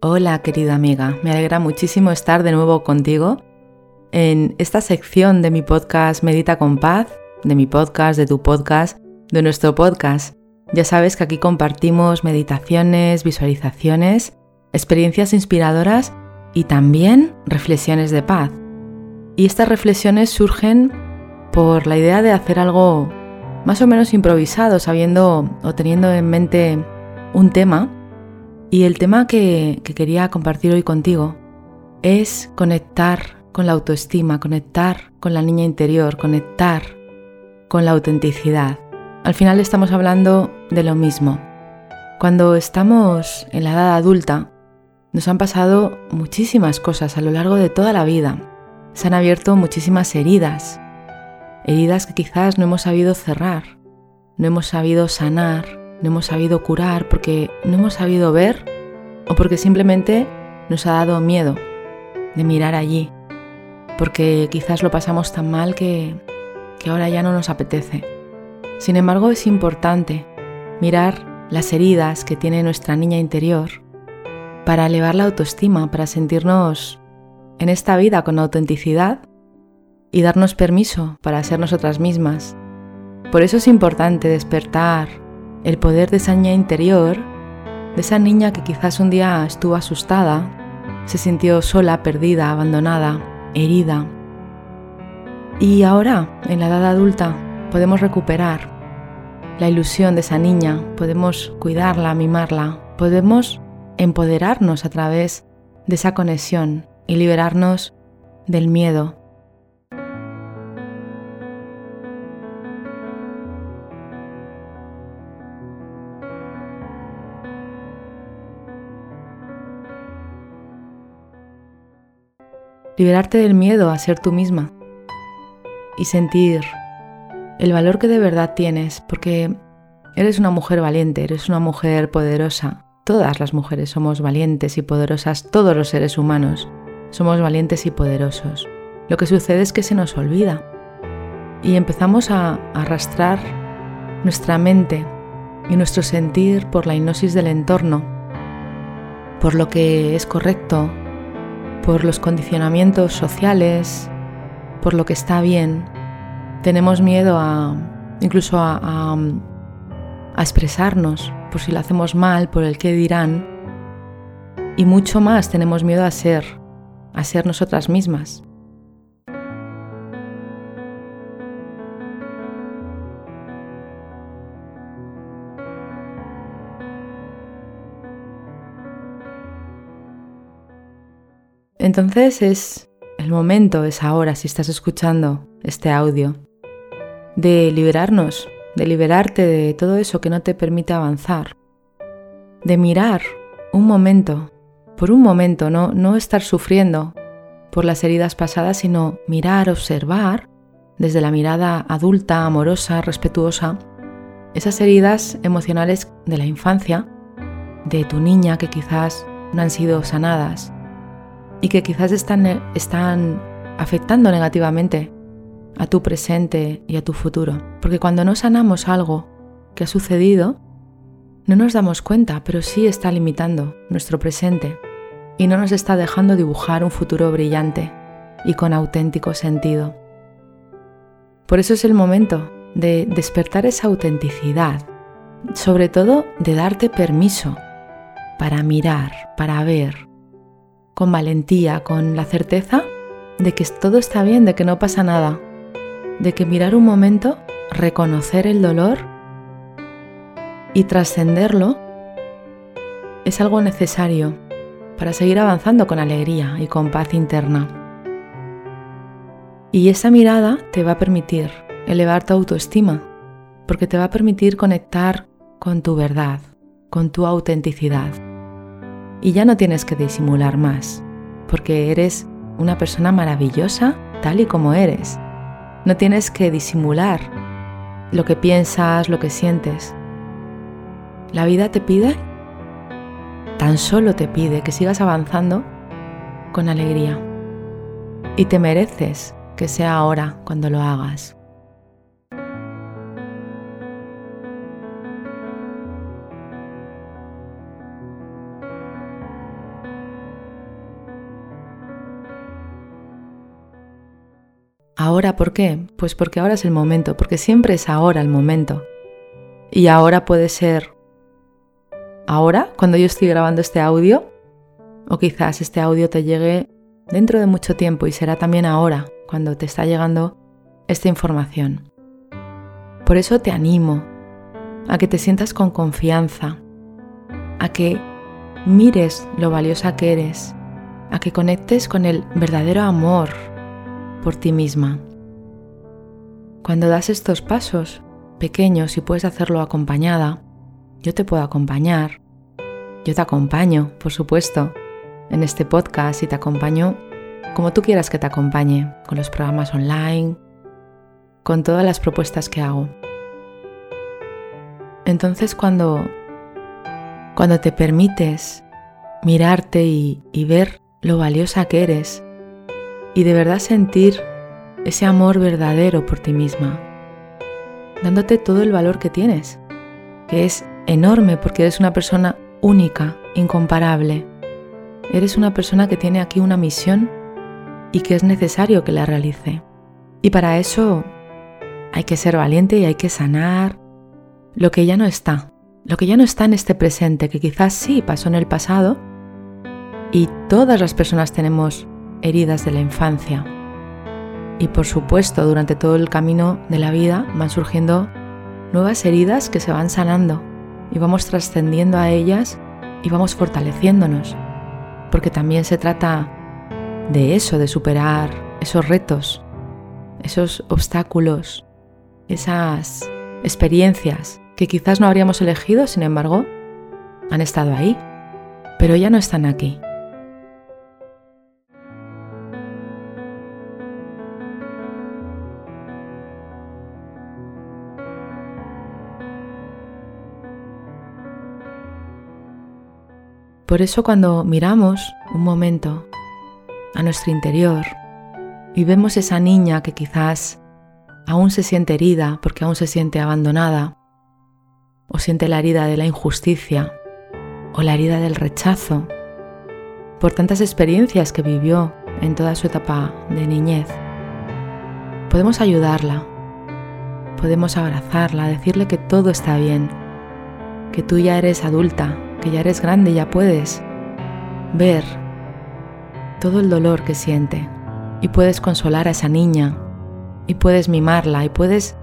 Hola querida amiga, me alegra muchísimo estar de nuevo contigo en esta sección de mi podcast Medita con Paz, de mi podcast, de tu podcast, de nuestro podcast. Ya sabes que aquí compartimos meditaciones, visualizaciones, experiencias inspiradoras y también reflexiones de paz. Y estas reflexiones surgen por la idea de hacer algo más o menos improvisado, sabiendo o teniendo en mente un tema y el tema que, quería compartir hoy contigo es conectar con la autoestima, conectar con la niña interior, conectar con la autenticidad. Al final estamos hablando de lo mismo. Cuando estamos en la edad adulta, nos han pasado muchísimas cosas a lo largo de toda la vida. Se han abierto muchísimas heridas, heridas que quizás no hemos sabido cerrar, no hemos sabido sanar, no hemos sabido curar, porque no hemos sabido ver o porque simplemente nos ha dado miedo de mirar allí, porque quizás lo pasamos tan mal que, que ahora ya no nos apetece. Sin embargo, es importante mirar las heridas que tiene nuestra niña interior para elevar la autoestima, para sentirnos en esta vida con autenticidad y darnos permiso para ser nosotras mismas. Por eso es importante despertar el poder de esa niña interior, de esa niña que quizás un día estuvo asustada, se sintió sola, perdida, abandonada, herida. Y ahora, en la edad adulta, podemos recuperar la ilusión de esa niña, podemos cuidarla, mimarla, podemos empoderarnos a través de esa conexión y liberarnos del miedo, liberarte del miedo a ser tú misma y sentir el valor que de verdad tienes, porque eres una mujer valiente, eres una mujer poderosa. Todas las mujeres somos valientes y poderosas, todos los seres humanos somos valientes y poderosos. Lo que sucede es que se nos olvida y empezamos a arrastrar nuestra mente y nuestro sentir por la hipnosis del entorno, por lo que es correcto, por los condicionamientos sociales, por lo que está bien. Tenemos miedo a incluso a, expresarnos por si lo hacemos mal, por el qué dirán. Y mucho más tenemos miedo a ser, a ser nosotras mismas. Entonces es el momento, es ahora, si estás escuchando este audio, de liberarnos, de liberarte de todo eso que no te permite avanzar, de mirar un momento, por un momento, no, no estar sufriendo por las heridas pasadas, sino mirar, observar desde la mirada adulta, amorosa, respetuosa, esas heridas emocionales de la infancia, de tu niña que quizás no han sido sanadas, y que quizás están, afectando negativamente a tu presente y a tu futuro. Porque cuando no sanamos algo que ha sucedido, no nos damos cuenta, pero sí está limitando nuestro presente y no nos está dejando dibujar un futuro brillante y con auténtico sentido. Por eso es el momento de despertar esa autenticidad, sobre todo de darte permiso para mirar, para ver, con valentía, con la certeza de que todo está bien, de que no pasa nada, de que mirar un momento, reconocer el dolor y trascenderlo es algo necesario para seguir avanzando con alegría y con paz interna. Y esa mirada te va a permitir elevar tu autoestima, porque te va a permitir conectar con tu verdad, con tu autenticidad. Y ya no tienes que disimular más, porque eres una persona maravillosa tal y como eres. No tienes que disimular lo que piensas, lo que sientes. La vida te pide, tan solo te pide que sigas avanzando con alegría. Y te mereces que sea ahora cuando lo hagas. Ahora, ¿por qué? Pues porque ahora es el momento, porque siempre es ahora el momento. Y ahora puede ser ahora, cuando yo estoy grabando este audio, o quizás este audio te llegue dentro de mucho tiempo y será también ahora, cuando te está llegando esta información. Por eso te animo a que te sientas con confianza, a que mires lo valiosa que eres, a que conectes con el verdadero amor por ti misma. Cuando das estos pasos pequeños y puedes hacerlo acompañada, yo te puedo acompañar. Yo te acompaño, por supuesto, en este podcast y te acompaño como tú quieras que te acompañe, con los programas online, con todas las propuestas que hago. Entonces cuando, cuando te permites mirarte y ver lo valiosa que eres, y de verdad sentir ese amor verdadero por ti misma, dándote todo el valor que tienes, que es enorme porque eres una persona única, incomparable. Eres una persona que tiene aquí una misión y que es necesario que la realice. Y para eso hay que ser valiente y hay que sanar lo que ya no está, lo que ya no está en este presente, que quizás sí pasó en el pasado y todas las personas tenemos heridas de la infancia. Y por supuesto, durante todo el camino de la vida van surgiendo nuevas heridas que se van sanando y vamos trascendiendo a ellas y vamos fortaleciéndonos. Porque también se trata de eso, de superar esos retos, esos obstáculos, esas experiencias que quizás no habríamos elegido, sin embargo, han estado ahí, pero ya no están aquí. Por eso cuando miramos un momento a nuestro interior y vemos esa niña que quizás aún se siente herida porque aún se siente abandonada, o siente la herida de la injusticia, o la herida del rechazo, por tantas experiencias que vivió en toda su etapa de niñez, podemos ayudarla, podemos abrazarla, decirle que todo está bien, que tú ya eres adulta, que ya eres grande, ya puedes ver todo el dolor que siente y puedes consolar a esa niña y puedes mimarla y puedes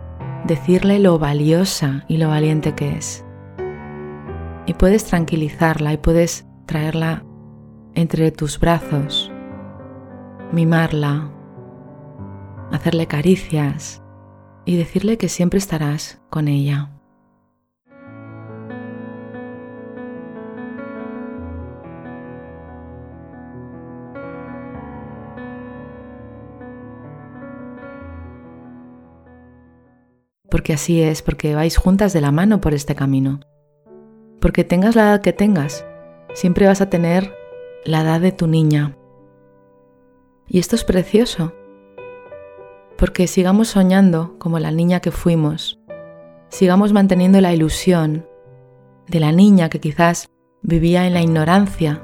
decirle lo valiosa y lo valiente que es. Y puedes tranquilizarla y puedes traerla entre tus brazos, mimarla, hacerle caricias y decirle que siempre estarás con ella. Porque así es, porque vais juntas de la mano por este camino. Porque tengas la edad que tengas, siempre vas a tener la edad de tu niña. Y esto es precioso, porque sigamos soñando como la niña que fuimos, sigamos manteniendo la ilusión de la niña que quizás vivía en la ignorancia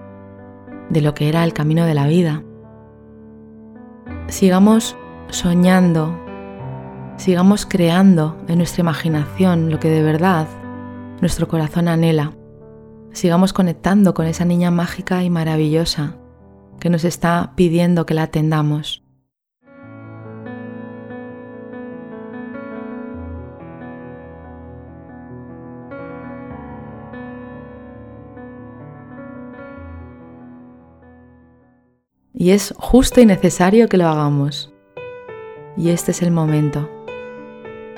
de lo que era el camino de la vida. Sigamos soñando sigamos creando en nuestra imaginación lo que de verdad nuestro corazón anhela. Sigamos conectando con esa niña mágica y maravillosa que nos está pidiendo que la atendamos. Y es justo y necesario que lo hagamos. Y este es el momento.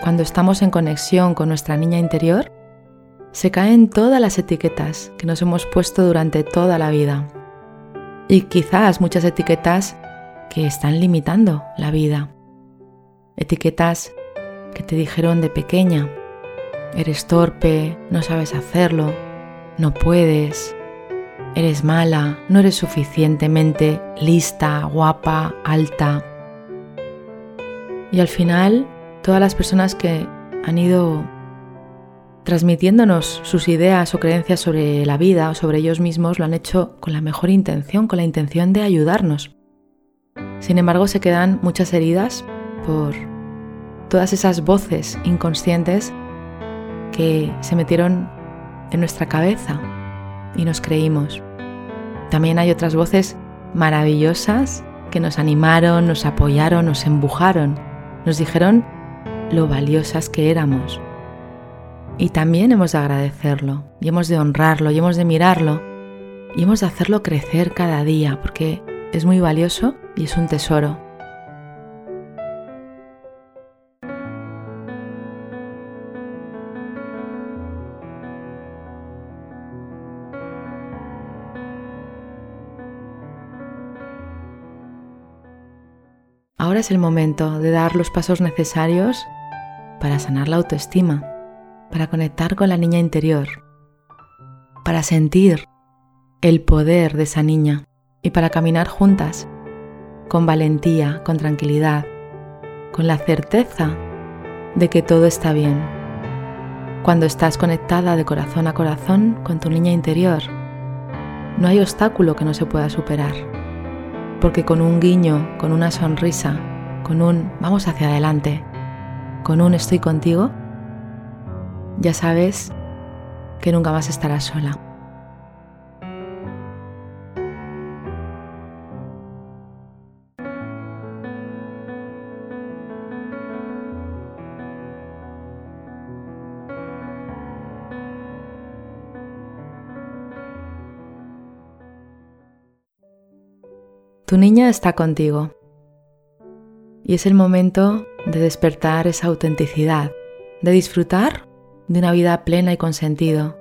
Cuando estamos en conexión con nuestra niña interior, se caen todas las etiquetas que nos hemos puesto durante toda la vida. Y quizás muchas etiquetas que están limitando la vida. Etiquetas que te dijeron de pequeña, eres torpe, no sabes hacerlo, no puedes, eres mala, no eres suficientemente lista, guapa, alta. Y al final, todas las personas que han ido transmitiéndonos sus ideas o creencias sobre la vida o sobre ellos mismos lo han hecho con la mejor intención, con la intención de ayudarnos. Sin embargo, se quedan muchas heridas por todas esas voces inconscientes que se metieron en nuestra cabeza y nos creímos. También hay otras voces maravillosas que nos animaron, nos apoyaron, nos empujaron, nos dijeron lo valiosas que éramos. Y también hemos de agradecerlo, y hemos de honrarlo, y hemos de mirarlo, y hemos de hacerlo crecer cada día, porque es muy valioso y es un tesoro. Ahora es el momento de dar los pasos necesarios para sanar la autoestima, para conectar con la niña interior, para sentir el poder de esa niña y para caminar juntas, con valentía, con tranquilidad, con la certeza de que todo está bien. Cuando estás conectada de corazón a corazón con tu niña interior, no hay obstáculo que no se pueda superar porque con un guiño, con una sonrisa, con un vamos hacia adelante, con un estoy contigo, ya sabes que nunca más estarás sola. Tu niña está contigo y es el momento de despertar esa autenticidad, de disfrutar de una vida plena y con sentido,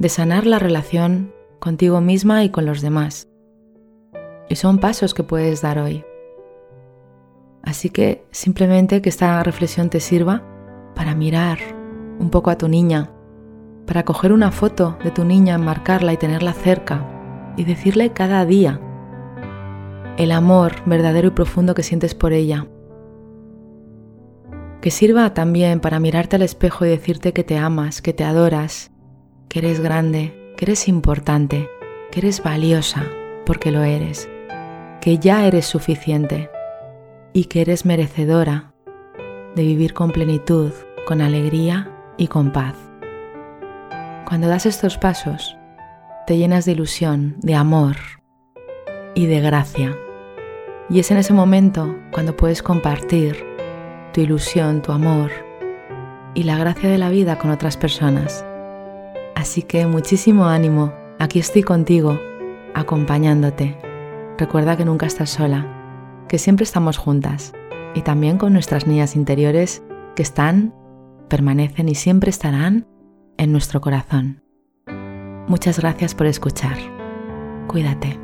de sanar la relación contigo misma y con los demás. Y son pasos que puedes dar hoy. Así que simplemente que esta reflexión te sirva para mirar un poco a tu niña, para coger una foto de tu niña, marcarla y tenerla cerca y decirle cada día el amor verdadero y profundo que sientes por ella. Que sirva también para mirarte al espejo y decirte que te amas, que te adoras, que eres grande, que eres importante, que eres valiosa, porque lo eres, que ya eres suficiente y que eres merecedora de vivir con plenitud, con alegría y con paz. Cuando das estos pasos, te llenas de ilusión, de amor y de gracia. Y es en ese momento cuando puedes compartir tu ilusión, tu amor y la gracia de la vida con otras personas. Así que muchísimo ánimo, aquí estoy contigo, acompañándote. Recuerda que nunca estás sola, que siempre estamos juntas y también con nuestras niñas interiores que están, permanecen y siempre estarán en nuestro corazón. Muchas gracias por escuchar. Cuídate.